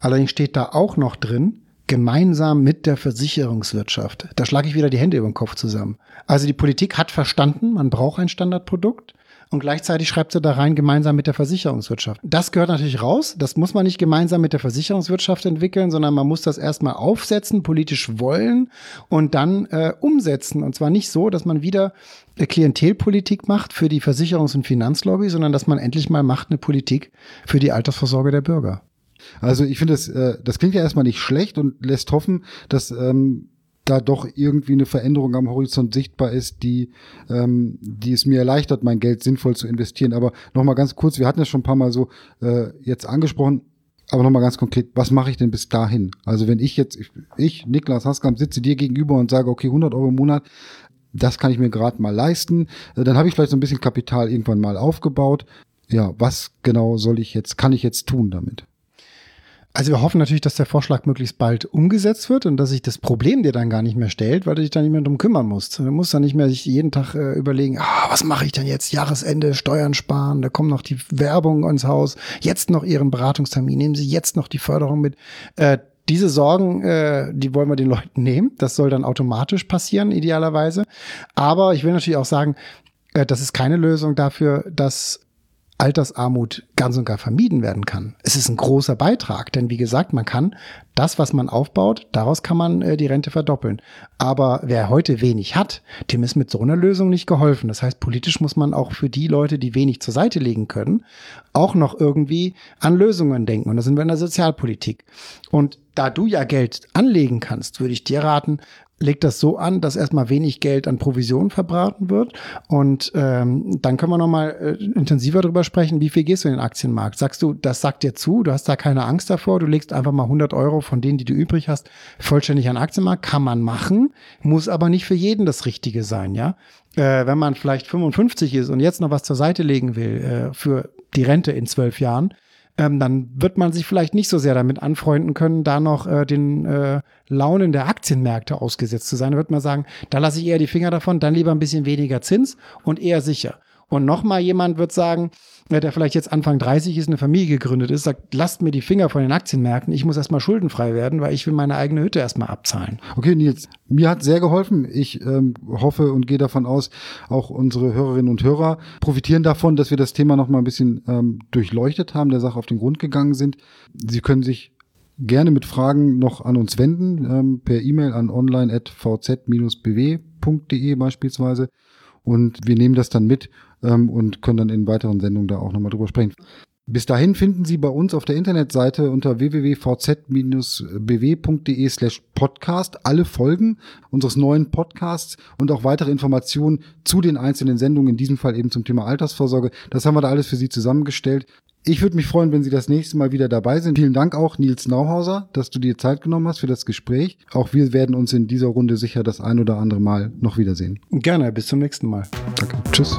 S3: Allerdings steht da auch noch drin, gemeinsam mit der Versicherungswirtschaft. Da schlage ich wieder die Hände über den Kopf zusammen. Also die Politik hat verstanden, man braucht ein Standardprodukt und gleichzeitig schreibt sie da rein gemeinsam mit der Versicherungswirtschaft. Das gehört natürlich raus. Das muss man nicht gemeinsam mit der Versicherungswirtschaft entwickeln, sondern man muss das erstmal aufsetzen, politisch wollen und dann äh, umsetzen. Und zwar nicht so, dass man wieder Klientelpolitik macht für die Versicherungs- und Finanzlobby, sondern dass man endlich mal macht eine Politik für die Altersvorsorge der Bürger.
S2: Also ich finde, das, äh, das klingt ja erstmal nicht schlecht und lässt hoffen, dass ähm, da doch irgendwie eine Veränderung am Horizont sichtbar ist, die, ähm, die es mir erleichtert, mein Geld sinnvoll zu investieren. Aber nochmal ganz kurz, wir hatten es schon ein paar Mal so äh, jetzt angesprochen, aber nochmal ganz konkret, was mache ich denn bis dahin? Also wenn ich jetzt, ich, ich Niklas Haskamp, sitze dir gegenüber und sage, okay, 100 Euro im Monat, das kann ich mir gerade mal leisten, äh, dann habe ich vielleicht so ein bisschen Kapital irgendwann mal aufgebaut. Ja, was genau soll ich jetzt, kann ich jetzt tun damit?
S3: Also wir hoffen natürlich, dass der Vorschlag möglichst bald umgesetzt wird und dass sich das Problem dir dann gar nicht mehr stellt, weil du dich dann nicht mehr drum kümmern musst. Du musst dann nicht mehr sich jeden Tag äh, überlegen, ah, was mache ich denn jetzt? Jahresende, Steuern sparen, da kommt noch die Werbung ins Haus, jetzt noch ihren Beratungstermin, nehmen Sie jetzt noch die Förderung mit. Äh, diese Sorgen, äh, die wollen wir den Leuten nehmen. Das soll dann automatisch passieren, idealerweise. Aber ich will natürlich auch sagen, äh, das ist keine Lösung dafür, dass Altersarmut ganz und gar vermieden werden kann. Es ist ein großer Beitrag, denn wie gesagt, man kann das, was man aufbaut, daraus kann man äh, die Rente verdoppeln. Aber wer heute wenig hat, dem ist mit so einer Lösung nicht geholfen. Das heißt, politisch muss man auch für die Leute, die wenig zur Seite legen können, auch noch irgendwie an Lösungen denken. Und da sind wir in der Sozialpolitik. Und da du ja Geld anlegen kannst, würde ich dir raten, legt das so an, dass erstmal wenig Geld an Provisionen verbraten wird. Und ähm, dann können wir nochmal äh, intensiver darüber sprechen, wie viel gehst du in den Aktienmarkt? Sagst du, das sagt dir zu, du hast da keine Angst davor, du legst einfach mal 100 Euro von denen, die du übrig hast, vollständig an den Aktienmarkt, kann man machen, muss aber nicht für jeden das Richtige sein, ja. Äh, wenn man vielleicht 55 ist und jetzt noch was zur Seite legen will äh, für die Rente in zwölf Jahren, ähm, dann wird man sich vielleicht nicht so sehr damit anfreunden können, da noch äh, den äh, Launen der Aktienmärkte ausgesetzt zu sein. Da wird man sagen, da lasse ich eher die Finger davon, dann lieber ein bisschen weniger Zins und eher sicher. Und nochmal jemand wird sagen, der vielleicht jetzt Anfang 30 ist, eine Familie gegründet ist, sagt, lasst mir die Finger von den Aktienmärkten, ich muss erstmal schuldenfrei werden, weil ich will meine eigene Hütte erstmal abzahlen.
S2: Okay, Nils, mir hat sehr geholfen. Ich ähm, hoffe und gehe davon aus, auch unsere Hörerinnen und Hörer profitieren davon, dass wir das Thema nochmal ein bisschen ähm, durchleuchtet haben, der Sache auf den Grund gegangen sind. Sie können sich gerne mit Fragen noch an uns wenden, ähm, per E-Mail an online.vz-bw.de beispielsweise. Und wir nehmen das dann mit ähm, und können dann in weiteren Sendungen da auch nochmal drüber sprechen. Bis dahin finden Sie bei uns auf der Internetseite unter www.vz-bw.de slash podcast alle Folgen unseres neuen Podcasts und auch weitere Informationen zu den einzelnen Sendungen, in diesem Fall eben zum Thema Altersvorsorge. Das haben wir da alles für Sie zusammengestellt. Ich würde mich freuen, wenn Sie das nächste Mal wieder dabei sind. Vielen Dank auch, Nils Nauhauser, dass du dir Zeit genommen hast für das Gespräch. Auch wir werden uns in dieser Runde sicher das ein oder andere Mal noch wiedersehen.
S3: Gerne, bis zum nächsten Mal.
S2: Danke. Tschüss.